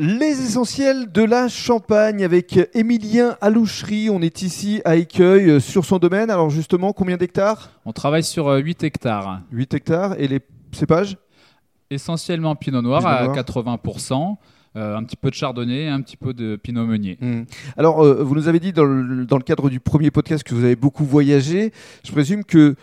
Les essentiels de la Champagne avec Émilien Alouchery. On est ici à Écueil euh, sur son domaine. Alors justement, combien d'hectares? On travaille sur euh, 8 hectares. 8 hectares. Et les cépages? Essentiellement Pinot Noir Pinot à Noir. 80%. euh, un petit peu de chardonnay, un petit peu de pinot meunier. Hmm. Alors, euh, vous nous avez dit dans le, dans le cadre du premier podcast que vous avez beaucoup voyagé. Je présume que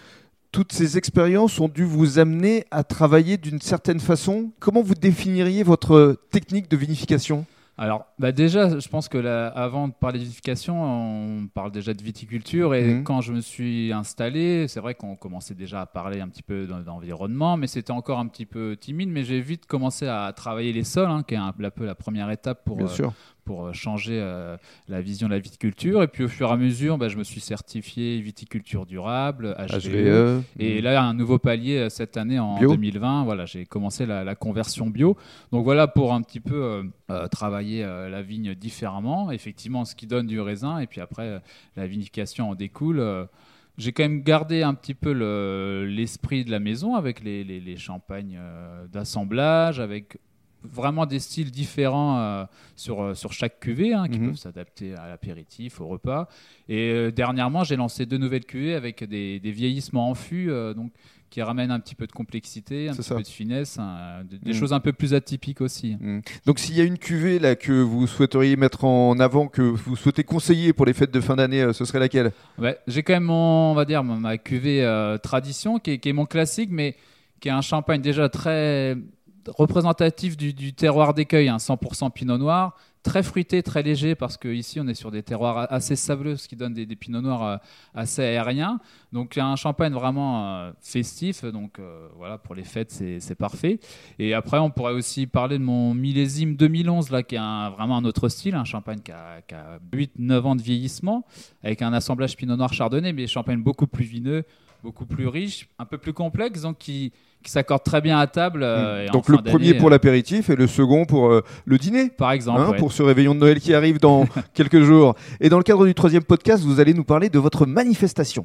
toutes ces expériences ont dû vous amener à travailler d'une certaine façon. Comment vous définiriez votre technique de vinification? Alors, bah déjà, je pense que là, avant de parler de vinification, on parle déjà de viticulture. Et Mhm. quand je me suis installé, c'est vrai qu'on commençait déjà à parler un petit peu d'en- d'environnement, mais c'était encore un petit peu timide. Mais j'ai vite commencé à travailler les sols, hein, qui est un, peu la première étape pour, Bien euh, sûr. Pour euh, changer euh, la vision de la viticulture. Et puis au fur et à mesure, bah, je me suis certifié viticulture durable, HVE. HVE. Et là, un nouveau palier euh, cette année en Mm. Bio. 2020. Voilà, j'ai commencé la, la conversion bio. Donc voilà pour un petit peu euh, travailler euh, la vigne différemment. Effectivement, ce qui donne du raisin. Et puis après, euh, la vinification en découle. J'ai quand même gardé un petit peu le- l'esprit de la maison avec les, les- les champagnes d'assemblage, avec vraiment des styles différents euh, sur, euh, sur chaque cuvée hein, qui Mhm. peuvent s'adapter à l'apéritif, au repas. Et euh, dernièrement, j'ai lancé deux nouvelles cuvées avec des, des vieillissements en fût, euh, donc qui ramènent un petit peu de complexité, un petit ça. peu de finesse, hein, de- des Mhm. choses un peu plus atypiques aussi. Hmm. Donc s'il y a une cuvée là que vous souhaiteriez mettre en avant, que vous souhaitez conseiller pour les fêtes de fin d'année, ce serait laquelle? Ouais, j'ai quand même mon, on va dire, ma- cuvée tradition qui est, qui est mon classique, mais qui est un champagne déjà très représentatif du, terroir d'écueil, un 100% pinot noir, très fruité, très léger, parce qu'ici on est sur des terroirs assez sableux, ce qui donne des, pinots noirs euh, assez aériens. Donc un champagne vraiment euh, festif, donc euh, voilà, pour les fêtes c'est parfait. Et après on pourrait aussi parler de mon millésime 2011, là, qui est vraiment un autre style, un champagne qui a, qui a 8-9 ans de vieillissement avec un assemblage pinot noir chardonnay, mais champagne beaucoup plus vineux, beaucoup plus riche, un peu plus complexe, donc qui, qui s'accorde très bien à table. euh, Hmm. Donc le premier pour euh, l'apéritif et le second pour euh, le dîner Par exemple. hein, ouais. pour ce réveillon de Noël qui arrive dans quelques jours. Et dans le cadre du troisième podcast, vous allez nous parler de votre manifestation.